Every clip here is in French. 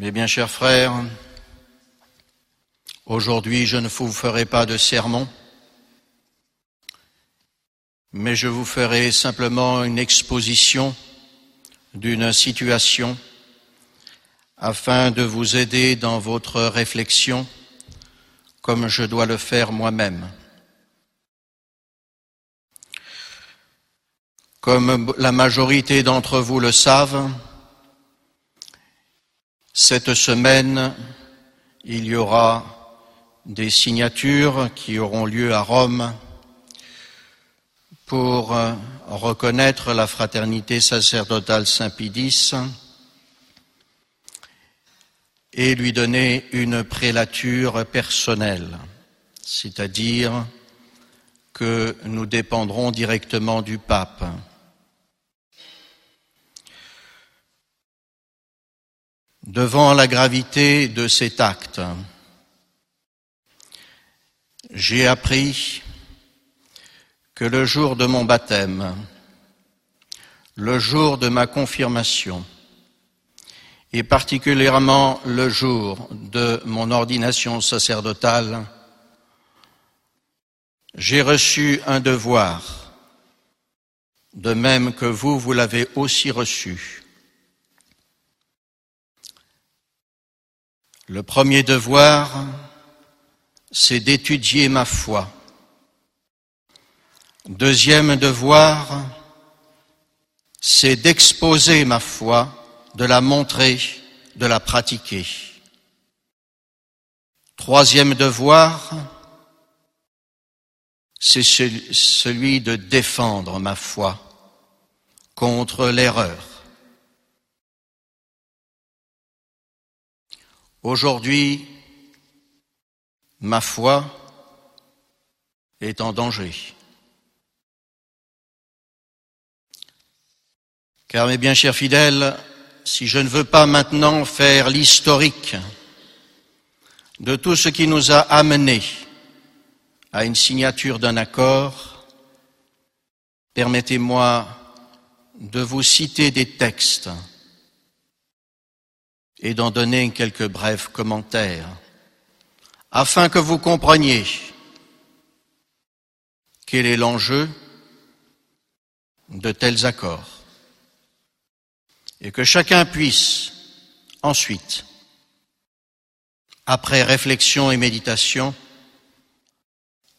Mes bien chers frères, aujourd'hui je ne vous ferai pas de sermon, mais je vous ferai simplement une exposition d'une situation afin de vous aider dans votre réflexion comme je dois le faire moi-même. Comme la majorité d'entre vous le savent, cette semaine, il y aura des signatures qui auront lieu à Rome pour reconnaître la fraternité sacerdotale Saint-Pidis et lui donner une prélature personnelle, c'est-à-dire que nous dépendrons directement du pape. Devant la gravité de cet acte, j'ai appris que le jour de mon baptême, le jour de ma confirmation, et particulièrement le jour de mon ordination sacerdotale, j'ai reçu un devoir, de même que vous, vous l'avez aussi reçu. Le premier devoir, c'est d'étudier ma foi. Deuxième devoir, c'est d'exposer ma foi de la montrer, de la pratiquer. Troisième devoir, c'est celui de défendre ma foi contre l'erreur. Aujourd'hui, ma foi est en danger. Car mes bien chers fidèles, si je ne veux pas maintenant faire l'historique de tout ce qui nous a amenés à une signature d'un accord, permettez-moi de vous citer des textes et d'en donner quelques brefs commentaires, afin que vous compreniez quel est l'enjeu de tels accords et que chacun puisse ensuite, après réflexion et méditation,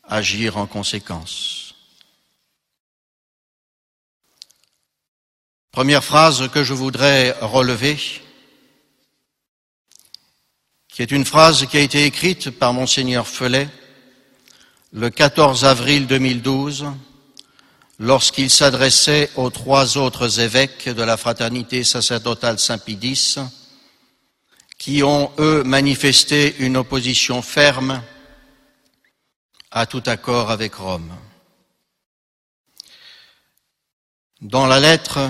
agir en conséquence. Première phrase que je voudrais relever, qui est une phrase qui a été écrite par monseigneur Felet le 14 avril 2012 lorsqu'il s'adressait aux trois autres évêques de la fraternité sacerdotale Saint-Pidis, qui ont, eux, manifesté une opposition ferme à tout accord avec Rome. Dans la lettre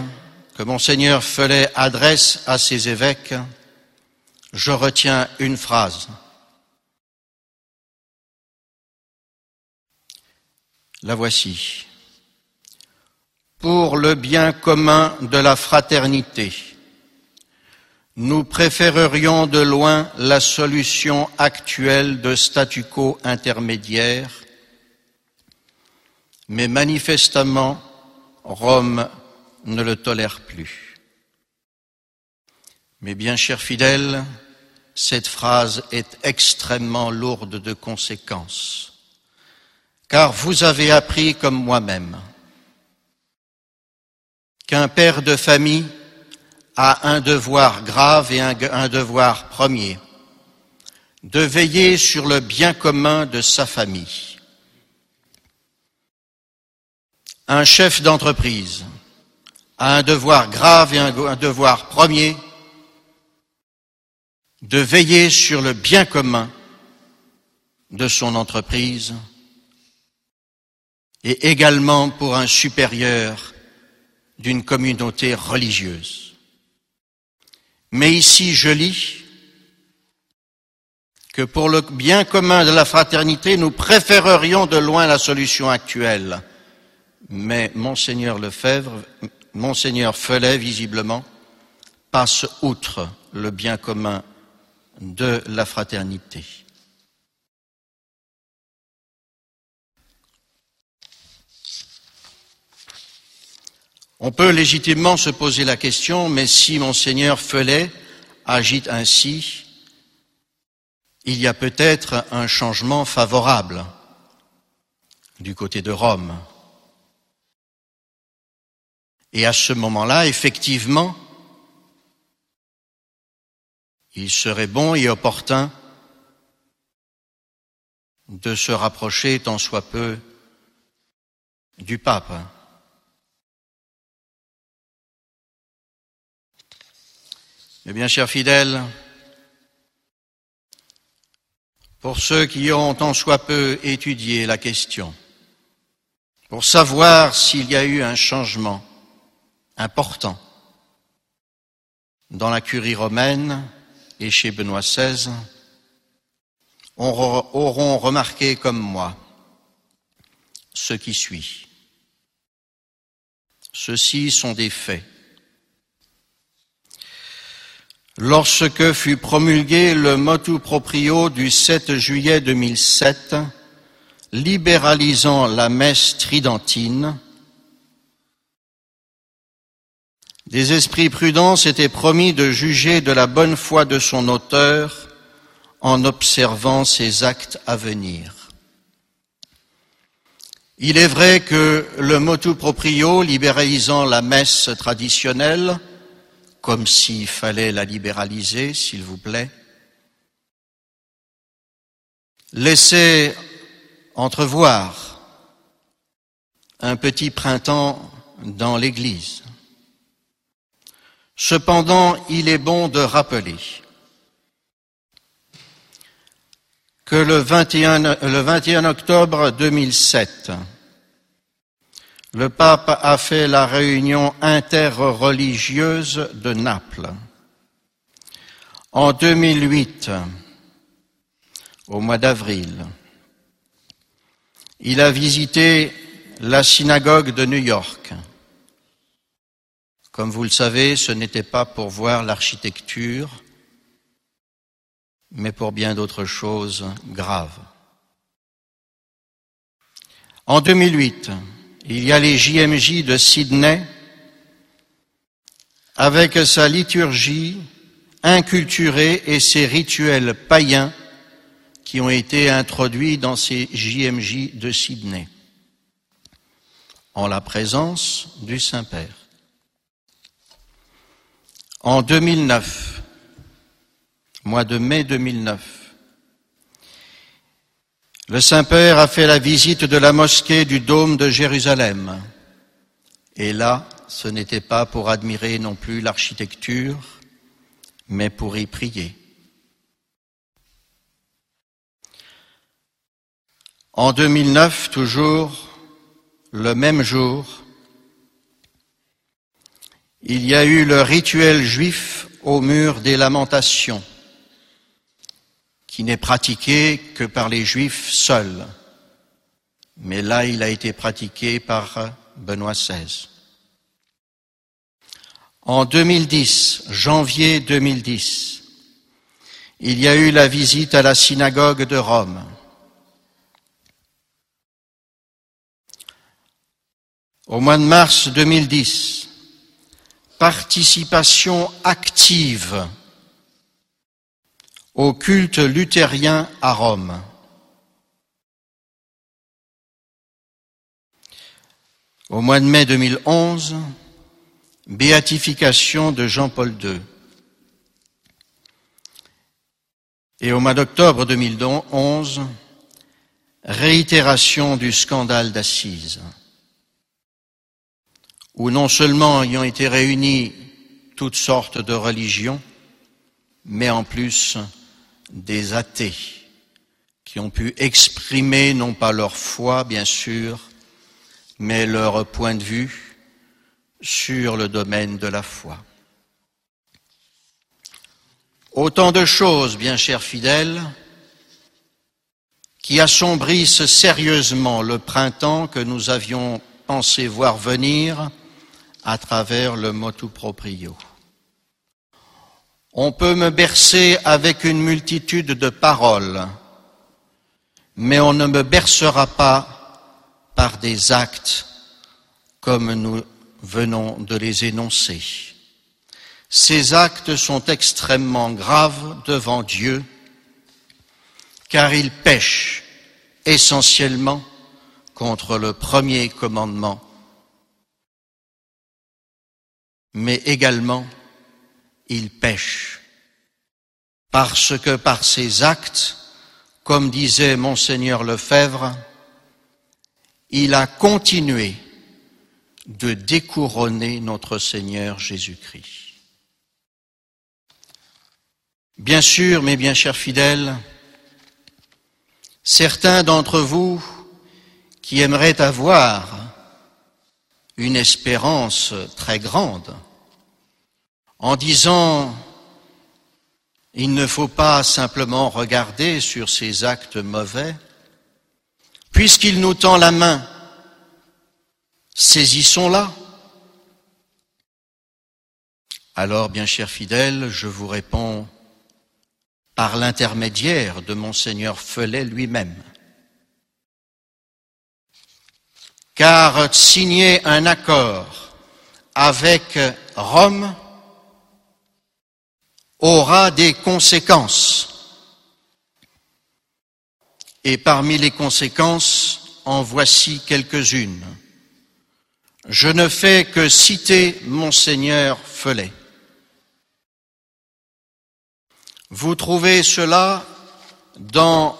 que monseigneur Felet adresse à ces évêques, je retiens une phrase. La voici pour le bien commun de la fraternité. Nous préférerions de loin la solution actuelle de statu quo intermédiaire, mais manifestement, Rome ne le tolère plus. Mais bien chers fidèles, cette phrase est extrêmement lourde de conséquences, car vous avez appris comme moi-même qu'un père de famille a un devoir grave et un, devoir premier, de veiller sur le bien commun de sa famille. Un chef d'entreprise a un devoir grave et un devoir premier de veiller sur le bien commun de son entreprise et également pour un supérieur d'une communauté religieuse. Mais ici, je lis que pour le bien commun de la fraternité, nous préférerions de loin la solution actuelle. Mais Monseigneur Lefebvre, Monseigneur Felet, visiblement, passe outre le bien commun de la fraternité. On peut légitimement se poser la question, mais si monseigneur Felet agite ainsi, il y a peut-être un changement favorable du côté de Rome. Et à ce moment-là, effectivement, il serait bon et opportun de se rapprocher tant soit peu du pape. Eh bien, chers fidèles, pour ceux qui ont tant soit peu étudié la question, pour savoir s'il y a eu un changement important dans la curie romaine et chez Benoît XVI, auront remarqué comme moi ce qui suit. Ceux-ci sont des faits Lorsque fut promulgué le motu proprio du 7 juillet 2007, libéralisant la messe tridentine, des esprits prudents s'étaient promis de juger de la bonne foi de son auteur en observant ses actes à venir. Il est vrai que le motu proprio libéralisant la messe traditionnelle comme s'il fallait la libéraliser, s'il vous plaît. Laissez entrevoir un petit printemps dans l'Église. Cependant, il est bon de rappeler que le 21, le 21 octobre 2007, le pape a fait la réunion interreligieuse de Naples. En 2008, au mois d'avril, il a visité la synagogue de New York. Comme vous le savez, ce n'était pas pour voir l'architecture, mais pour bien d'autres choses graves. En 2008, il y a les JMJ de Sydney avec sa liturgie inculturée et ses rituels païens qui ont été introduits dans ces JMJ de Sydney en la présence du Saint-Père. En 2009, mois de mai 2009, le Saint-Père a fait la visite de la mosquée du dôme de Jérusalem. Et là, ce n'était pas pour admirer non plus l'architecture, mais pour y prier. En 2009, toujours, le même jour, il y a eu le rituel juif au mur des lamentations qui n'est pratiqué que par les juifs seuls. Mais là, il a été pratiqué par Benoît XVI. En 2010, janvier 2010, il y a eu la visite à la synagogue de Rome. Au mois de mars 2010, participation active au culte luthérien à Rome. Au mois de mai 2011, béatification de Jean-Paul II. Et au mois d'octobre 2011, réitération du scandale d'Assise, où non seulement y ont été réunies toutes sortes de religions, mais en plus des athées qui ont pu exprimer non pas leur foi, bien sûr, mais leur point de vue sur le domaine de la foi. Autant de choses, bien chers fidèles, qui assombrissent sérieusement le printemps que nous avions pensé voir venir à travers le motu proprio. On peut me bercer avec une multitude de paroles, mais on ne me bercera pas par des actes comme nous venons de les énoncer. Ces actes sont extrêmement graves devant Dieu, car ils pêchent essentiellement contre le premier commandement, mais également ils pêchent parce que par ces actes, comme disait monseigneur Lefebvre, il a continué de découronner notre Seigneur Jésus-Christ. Bien sûr, mes bien chers fidèles, certains d'entre vous qui aimeraient avoir une espérance très grande en disant il ne faut pas simplement regarder sur ces actes mauvais, puisqu'il nous tend la main Saisissons-la. Alors, bien chers fidèles, je vous réponds par l'intermédiaire de monseigneur Felet lui-même. Car signer un accord avec Rome aura des conséquences. Et parmi les conséquences, en voici quelques-unes. Je ne fais que citer monseigneur Felet. Vous trouvez cela dans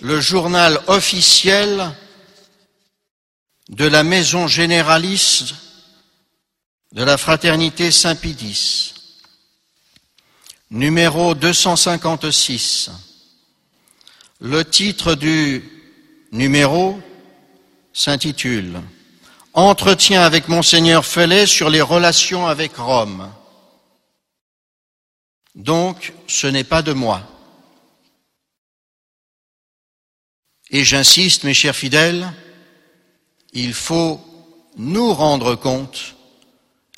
le journal officiel de la maison généraliste de la fraternité Saint-Pédis, numéro 256. Le titre du numéro s'intitule Entretien avec monseigneur Felet sur les relations avec Rome. Donc, ce n'est pas de moi. Et j'insiste, mes chers fidèles, il faut nous rendre compte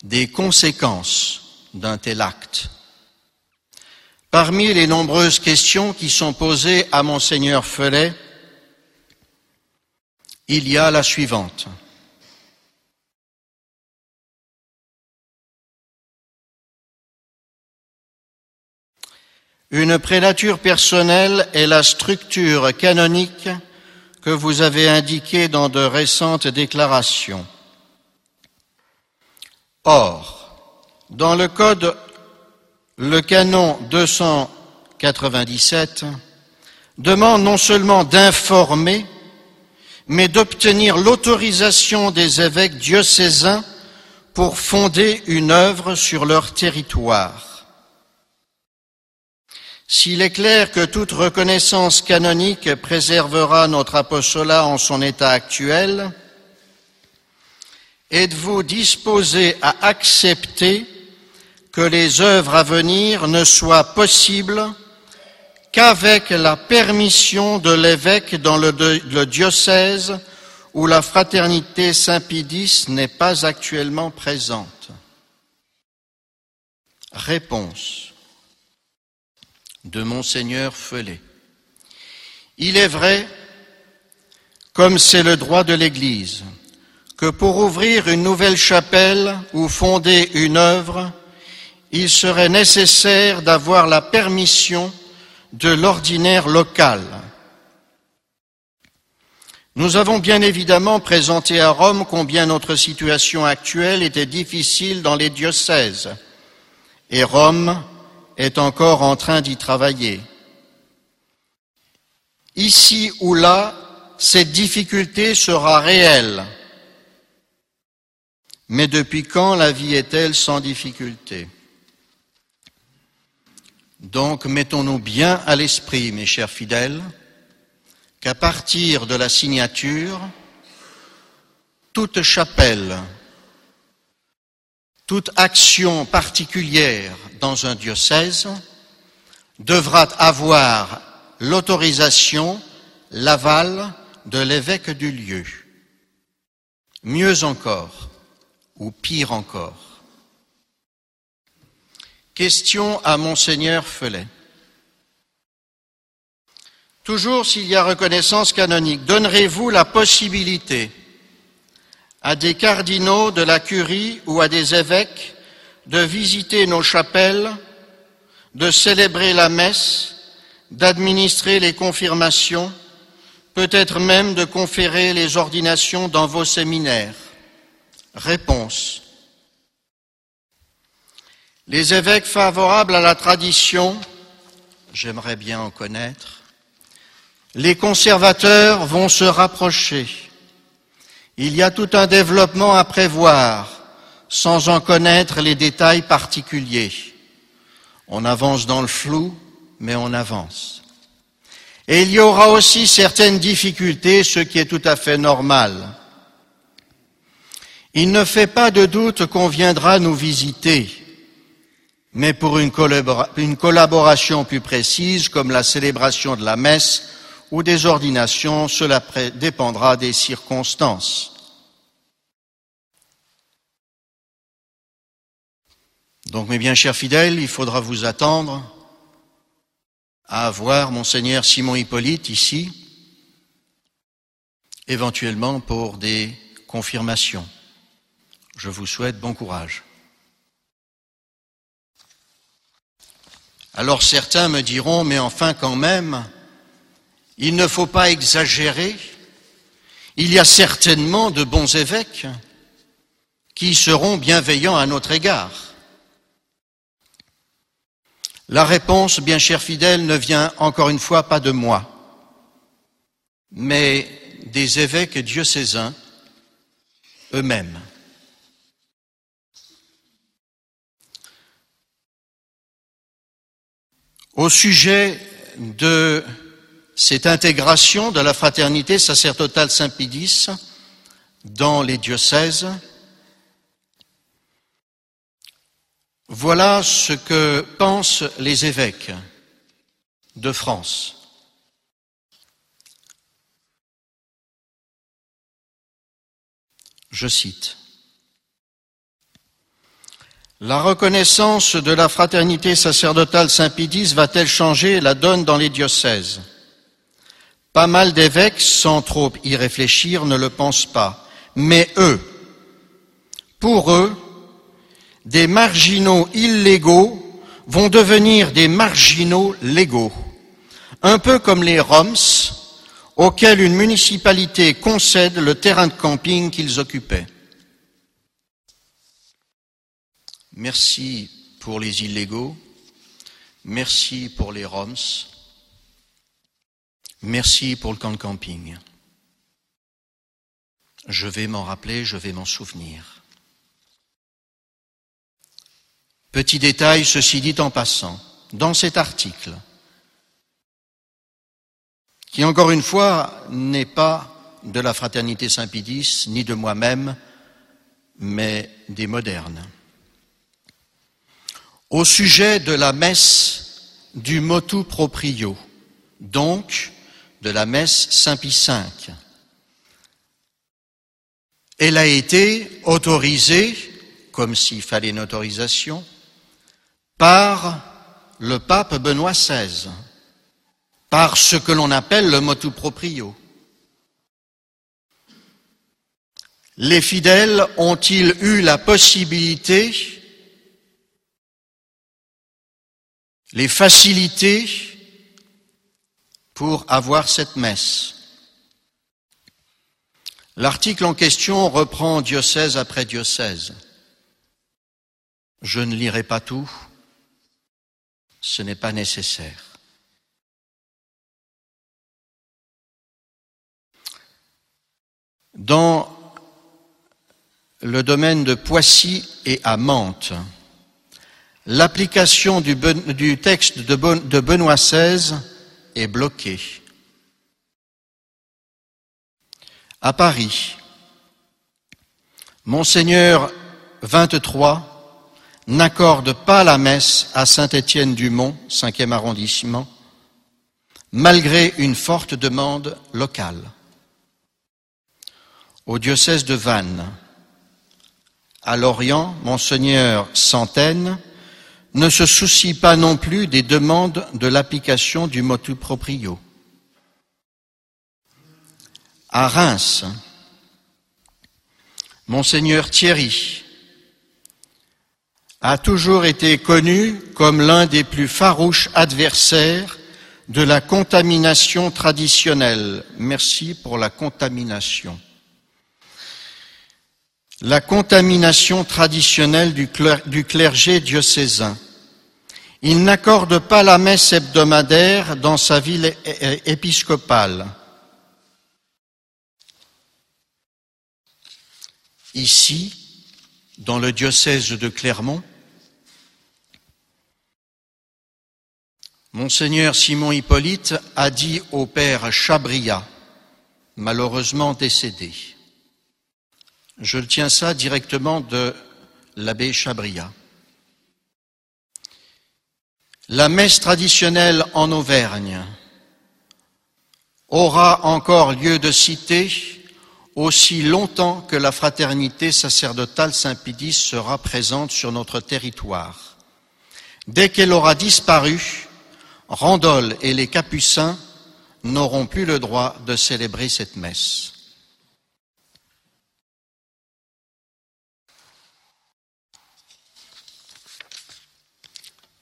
des conséquences d'un tel acte. Parmi les nombreuses questions qui sont posées à monseigneur Felet, il y a la suivante. Une prélature personnelle est la structure canonique que vous avez indiquée dans de récentes déclarations. Or, dans le Code, le canon 297 demande non seulement d'informer, mais d'obtenir l'autorisation des évêques diocésains pour fonder une œuvre sur leur territoire. S'il est clair que toute reconnaissance canonique préservera notre apostolat en son état actuel, êtes-vous disposé à accepter que les œuvres à venir ne soient possibles qu'avec la permission de l'évêque dans le, diocèse où la fraternité Saint-Pédis n'est pas actuellement présente? Réponse de monseigneur Felet. Il est vrai, comme c'est le droit de l'Église, que pour ouvrir une nouvelle chapelle ou fonder une œuvre, il serait nécessaire d'avoir la permission de l'ordinaire local. Nous avons bien évidemment présenté à Rome combien notre situation actuelle était difficile dans les diocèses, et Rome est encore en train d'y travailler. Ici ou là, cette difficulté sera réelle. Mais depuis quand la vie est-elle sans difficulté? Donc mettons-nous bien à l'esprit, mes chers fidèles, qu'à partir de la signature, toute chapelle, toute action particulière dans un diocèse devra avoir l'autorisation, l'aval de l'évêque du lieu. Mieux encore, ou pire encore, Question à Monseigneur Felet. Toujours s'il y a reconnaissance canonique, donnerez-vous la possibilité à des cardinaux de la curie ou à des évêques de visiter nos chapelles, de célébrer la messe, d'administrer les confirmations, peut-être même de conférer les ordinations dans vos séminaires Réponse. Les évêques favorables à la tradition, j'aimerais bien en connaître, les conservateurs vont se rapprocher. Il y a tout un développement à prévoir sans en connaître les détails particuliers. On avance dans le flou, mais on avance. Et il y aura aussi certaines difficultés, ce qui est tout à fait normal. Il ne fait pas de doute qu'on viendra nous visiter, mais pour une, collaboration plus précise, comme la célébration de la messe ou des ordinations, cela dépendra des circonstances. Donc, mes bien chers fidèles, il faudra vous attendre à avoir monseigneur Simon Hippolyte ici, éventuellement pour des confirmations. Je vous souhaite bon courage. Alors certains me diront, mais enfin quand même, il ne faut pas exagérer. Il y a certainement de bons évêques qui seront bienveillants à notre égard. La réponse, bien cher fidèle, ne vient encore une fois pas de moi, mais des évêques diocésains eux-mêmes. Au sujet de cette intégration de la fraternité sacerdotale Saint-Pédis dans les diocèses, Voilà ce que pensent les évêques de France. Je cite. La reconnaissance de la fraternité sacerdotale Saint-Pédis va-t-elle changer la donne dans les diocèses? Pas mal d'évêques, sans trop y réfléchir, ne le pensent pas. Mais eux, pour eux, des marginaux illégaux vont devenir des marginaux légaux, un peu comme les Roms auxquels une municipalité concède le terrain de camping qu'ils occupaient. Merci pour les illégaux, merci pour les Roms, merci pour le camp de camping. Je vais m'en rappeler, je vais m'en souvenir. Petit détail, ceci dit en passant, dans cet article, qui encore une fois n'est pas de la fraternité Saint-Pédis, ni de moi-même, mais des modernes. Au sujet de la messe du motu proprio, donc de la messe Saint-Pie V, elle a été autorisée, comme s'il fallait une autorisation, par le pape Benoît XVI, par ce que l'on appelle le motu proprio. Les fidèles ont-ils eu la possibilité, les facilités pour avoir cette messe L'article en question reprend diocèse après diocèse. Je ne lirai pas tout, ce n'est pas nécessaire. Dans le domaine de Poissy et à Mantes, l'application du, texte de, de Benoît XVI est bloquée. À Paris, Monseigneur 23 n'accorde pas la messe à Saint-Étienne-du-Mont, 5e arrondissement, malgré une forte demande locale. Au diocèse de Vannes, à Lorient, Monseigneur Centaine ne se soucie pas non plus des demandes de l'application du motu proprio. À Reims, Monseigneur Thierry a toujours été connu comme l'un des plus farouches adversaires de la contamination traditionnelle. Merci pour la contamination. La contamination traditionnelle du, clergé diocésain. Il n'accorde pas la messe hebdomadaire dans sa ville épiscopale. Ici, dans le diocèse de Clermont, Monseigneur Simon Hippolyte a dit au père Chabria, malheureusement décédé, je tiens ça directement de l'abbé Chabria. La messe traditionnelle en Auvergne aura encore lieu de citer aussi longtemps que la fraternité sacerdotale Saint-Pédis sera présente sur notre territoire. Dès qu'elle aura disparu, Randol et les Capucins n'auront plus le droit de célébrer cette messe.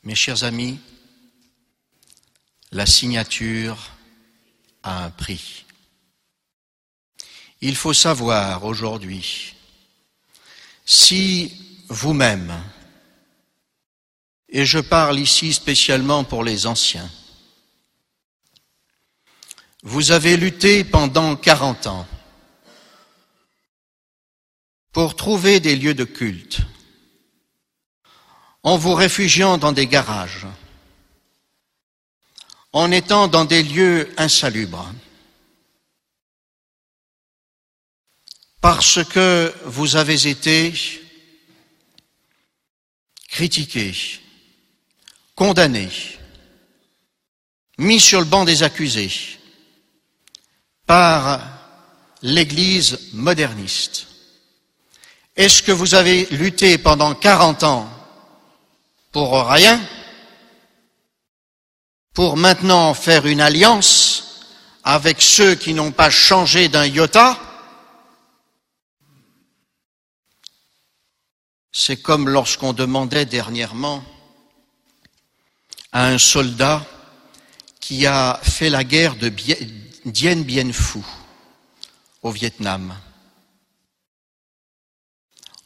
Mes chers amis, la signature a un prix. Il faut savoir aujourd'hui si vous-même, et je parle ici spécialement pour les anciens, vous avez lutté pendant quarante ans pour trouver des lieux de culte en vous réfugiant dans des garages, en étant dans des lieux insalubres, parce que vous avez été critiqué, condamné, mis sur le banc des accusés par l'Église moderniste. Est-ce que vous avez lutté pendant 40 ans pour rien, pour maintenant faire une alliance avec ceux qui n'ont pas changé d'un iota C'est comme lorsqu'on demandait dernièrement à un soldat qui a fait la guerre de Dien Bien Phu au Vietnam.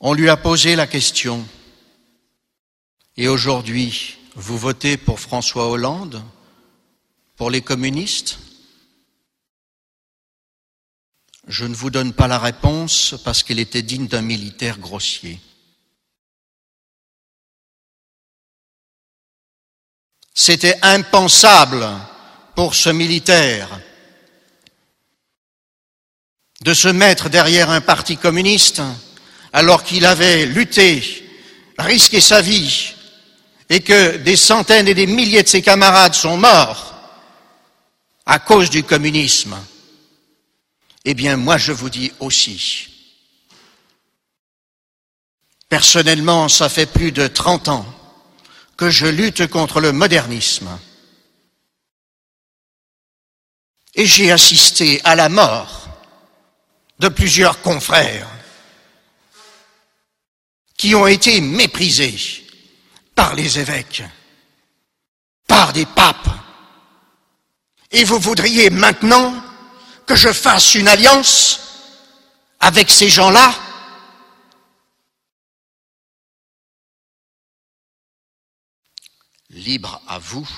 On lui a posé la question, et aujourd'hui, vous votez pour François Hollande, pour les communistes? Je ne vous donne pas la réponse parce qu'elle était digne d'un militaire grossier. C'était impensable pour ce militaire de se mettre derrière un parti communiste alors qu'il avait lutté, risqué sa vie, et que des centaines et des milliers de ses camarades sont morts à cause du communisme, eh bien moi je vous dis aussi, personnellement ça fait plus de 30 ans que je lutte contre le modernisme. Et j'ai assisté à la mort de plusieurs confrères qui ont été méprisés par les évêques, par des papes. Et vous voudriez maintenant que je fasse une alliance avec ces gens-là? Libre à vous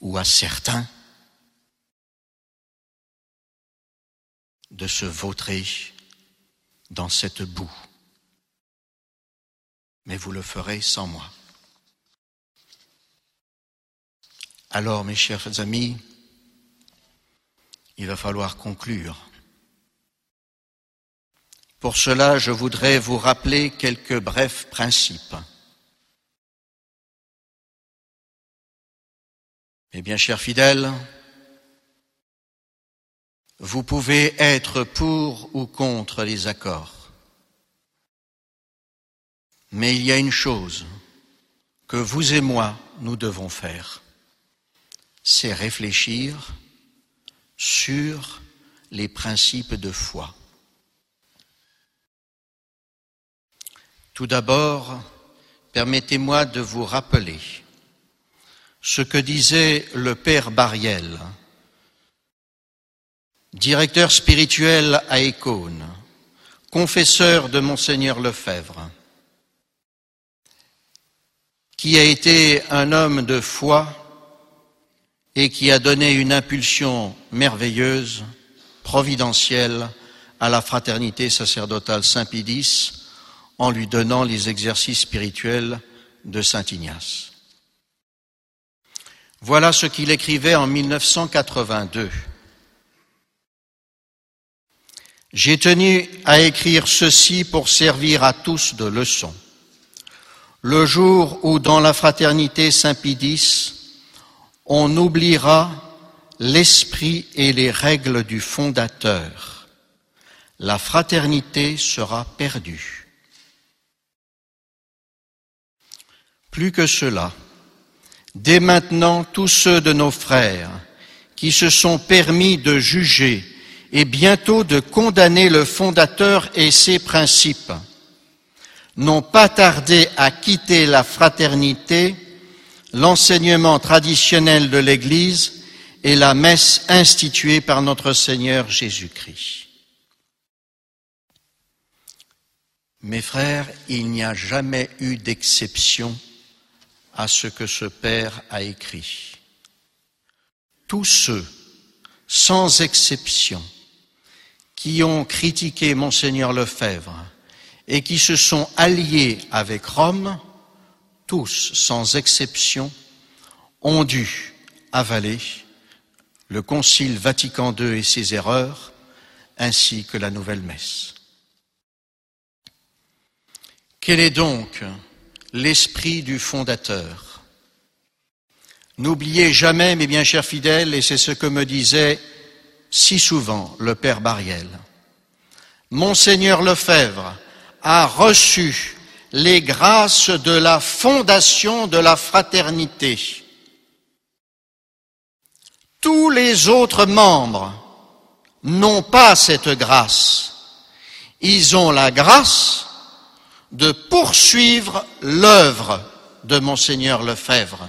ou à certains de se vautrer dans cette boue. Mais vous le ferez sans moi. Alors, mes chers amis, il va falloir conclure. Pour cela, je voudrais vous rappeler quelques brefs principes. Eh bien, chers fidèles, vous pouvez être pour ou contre les accords. Mais il y a une chose que vous et moi, nous devons faire, c'est réfléchir sur les principes de foi. Tout d'abord, permettez-moi de vous rappeler ce que disait le Père Bariel, directeur spirituel à Écône, confesseur de Monseigneur Lefebvre, qui a été un homme de foi et qui a donné une impulsion merveilleuse, providentielle, à la fraternité sacerdotale Saint-Pédis en lui donnant les exercices spirituels de Saint Ignace. Voilà ce qu'il écrivait en 1982. J'ai tenu à écrire ceci pour servir à tous de leçon. Le jour où dans la fraternité Saint-Pédis, on oubliera l'esprit et les règles du fondateur, la fraternité sera perdue. Plus que cela, dès maintenant tous ceux de nos frères qui se sont permis de juger et bientôt de condamner le fondateur et ses principes, n'ont pas tardé à quitter la fraternité, l'enseignement traditionnel de l'Église et la messe instituée par notre Seigneur Jésus-Christ. Mes frères, il n'y a jamais eu d'exception à ce que ce Père a écrit. Tous ceux, sans exception, qui ont critiqué monseigneur Lefebvre et qui se sont alliés avec Rome, tous, sans exception, ont dû avaler le Concile Vatican II et ses erreurs, ainsi que la nouvelle messe. Quel est donc l'esprit du fondateur? N'oubliez jamais, mes bien chers fidèles, et c'est ce que me disait si souvent le Père Bariel, Monseigneur Lefebvre a reçu les grâces de la fondation de la fraternité. Tous les autres membres n'ont pas cette grâce. Ils ont la grâce de poursuivre l'œuvre de monseigneur Lefebvre.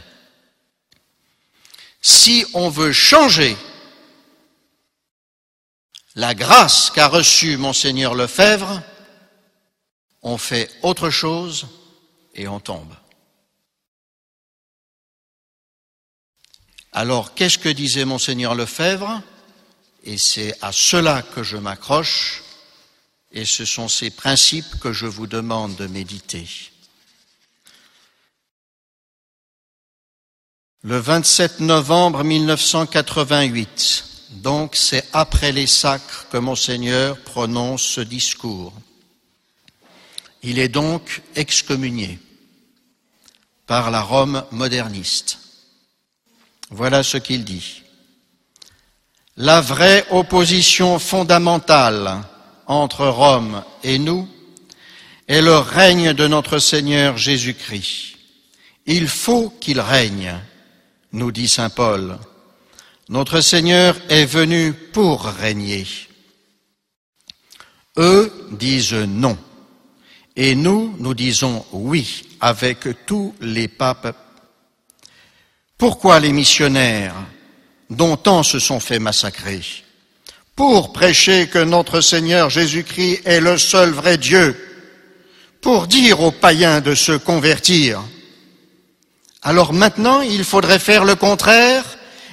Si on veut changer la grâce qu'a reçue monseigneur Lefebvre, on fait autre chose et on tombe. Alors, qu'est-ce que disait monseigneur Lefebvre? Et c'est à cela que je m'accroche, et ce sont ces principes que je vous demande de méditer. Le 27 novembre 1988, donc c'est après les sacres que monseigneur prononce ce discours. Il est donc excommunié par la Rome moderniste. Voilà ce qu'il dit. La vraie opposition fondamentale entre Rome et nous est le règne de notre Seigneur Jésus-Christ. Il faut qu'il règne, nous dit Saint Paul. Notre Seigneur est venu pour régner. Eux disent non. Et nous, nous disons oui avec tous les papes. Pourquoi les missionnaires, dont tant se sont fait massacrer Pour prêcher que notre Seigneur Jésus-Christ est le seul vrai Dieu, pour dire aux païens de se convertir. Alors maintenant, il faudrait faire le contraire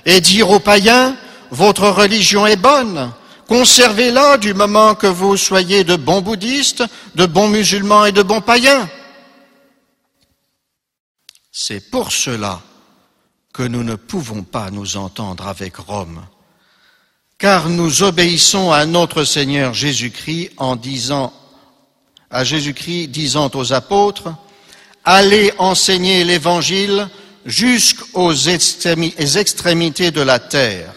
et dire aux païens, votre religion est bonne, Conservez-la du moment que vous soyez de bons bouddhistes, de bons musulmans et de bons païens. C'est pour cela que nous ne pouvons pas nous entendre avec Rome, car nous obéissons à notre Seigneur Jésus-Christ en disant, à Jésus-Christ disant aux apôtres, allez enseigner l'Évangile jusqu'aux extrémités de la terre.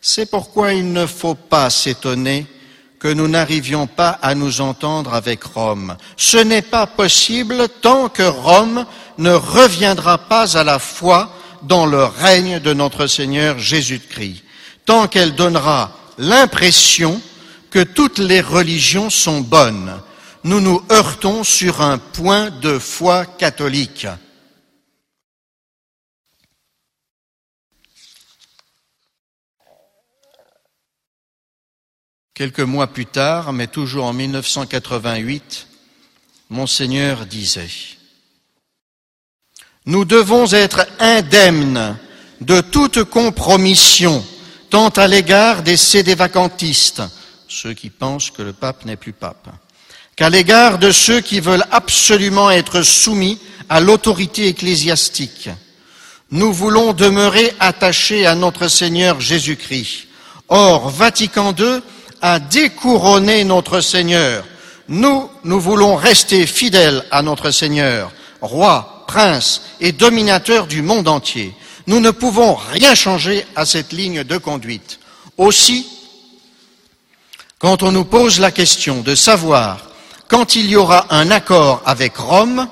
C'est pourquoi il ne faut pas s'étonner que nous n'arrivions pas à nous entendre avec Rome. Ce n'est pas possible tant que Rome ne reviendra pas à la foi dans le règne de notre Seigneur Jésus-Christ, tant qu'elle donnera l'impression que toutes les religions sont bonnes. Nous nous heurtons sur un point de foi catholique. Quelques mois plus tard, mais toujours en 1988, Monseigneur disait Nous devons être indemnes de toute compromission, tant à l'égard des sédévacantistes, ceux qui pensent que le pape n'est plus pape, qu'à l'égard de ceux qui veulent absolument être soumis à l'autorité ecclésiastique. Nous voulons demeurer attachés à notre Seigneur Jésus-Christ. Or, Vatican II à découronner notre Seigneur. Nous, nous voulons rester fidèles à notre Seigneur, roi, prince et dominateur du monde entier. Nous ne pouvons rien changer à cette ligne de conduite. Aussi, quand on nous pose la question de savoir quand il y aura un accord avec Rome,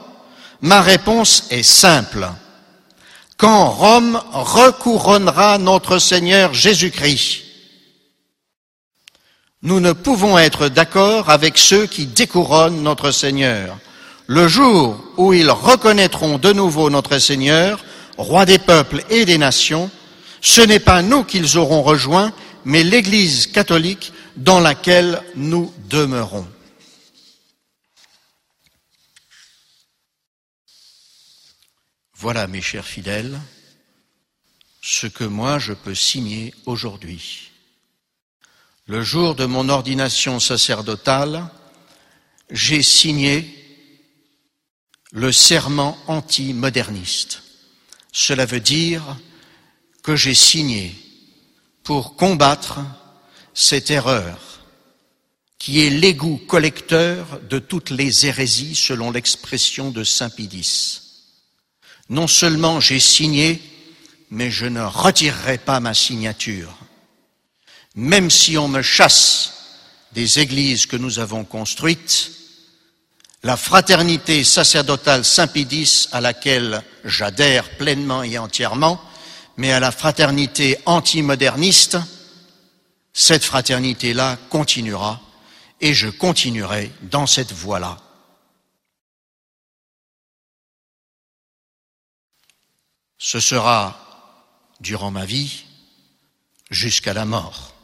ma réponse est simple. Quand Rome recouronnera notre Seigneur Jésus-Christ, nous ne pouvons être d'accord avec ceux qui découronnent notre Seigneur. Le jour où ils reconnaîtront de nouveau notre Seigneur, roi des peuples et des nations, ce n'est pas nous qu'ils auront rejoints, mais l'Église catholique dans laquelle nous demeurons. Voilà, mes chers fidèles, ce que moi je peux signer aujourd'hui le jour de mon ordination sacerdotale, j'ai signé le serment anti-moderniste. Cela veut dire que j'ai signé pour combattre cette erreur qui est l'égout collecteur de toutes les hérésies selon l'expression de Saint Pidis. Non seulement j'ai signé, mais je ne retirerai pas ma signature même si on me chasse des églises que nous avons construites, la fraternité sacerdotale Saint-Pédis à laquelle j'adhère pleinement et entièrement, mais à la fraternité antimoderniste, cette fraternité-là continuera et je continuerai dans cette voie-là. Ce sera durant ma vie jusqu'à la mort.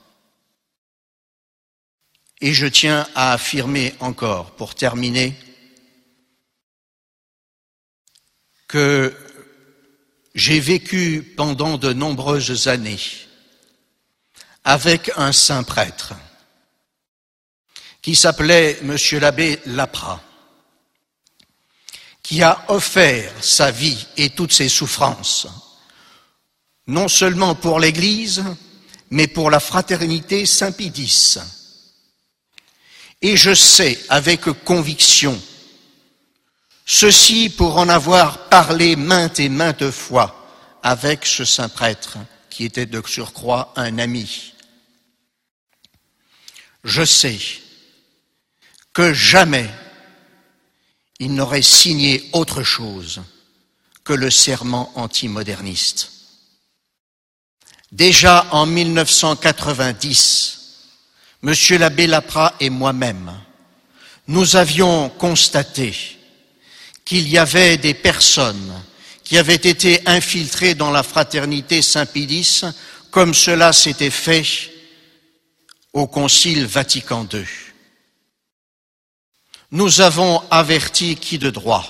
Et je tiens à affirmer encore, pour terminer, que j'ai vécu pendant de nombreuses années avec un saint prêtre qui s'appelait Monsieur l'abbé Lapra, qui a offert sa vie et toutes ses souffrances, non seulement pour l'Église, mais pour la fraternité Saint-Pédis et je sais avec conviction, ceci pour en avoir parlé maintes et maintes fois avec ce saint prêtre qui était de surcroît un ami. Je sais que jamais il n'aurait signé autre chose que le serment antimoderniste. Déjà en 1990, Monsieur l'abbé Lapra et moi-même, nous avions constaté qu'il y avait des personnes qui avaient été infiltrées dans la fraternité Saint-Pédis, comme cela s'était fait au Concile Vatican II. Nous avons averti qui de droit.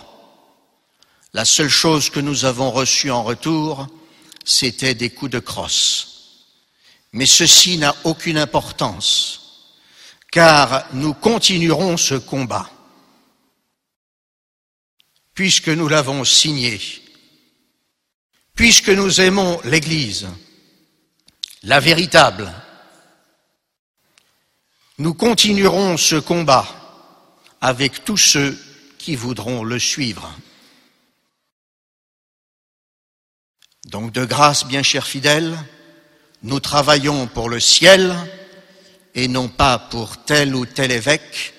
La seule chose que nous avons reçue en retour, c'était des coups de crosse. Mais ceci n'a aucune importance car nous continuerons ce combat, puisque nous l'avons signé, puisque nous aimons l'Église, la véritable. Nous continuerons ce combat avec tous ceux qui voudront le suivre. Donc de grâce, bien chers fidèles, nous travaillons pour le ciel, et non pas pour tel ou tel évêque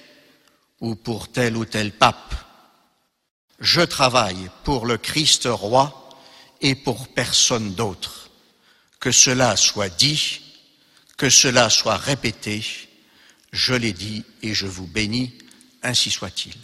ou pour tel ou tel pape. Je travaille pour le Christ roi et pour personne d'autre. Que cela soit dit, que cela soit répété, je l'ai dit et je vous bénis, ainsi soit-il.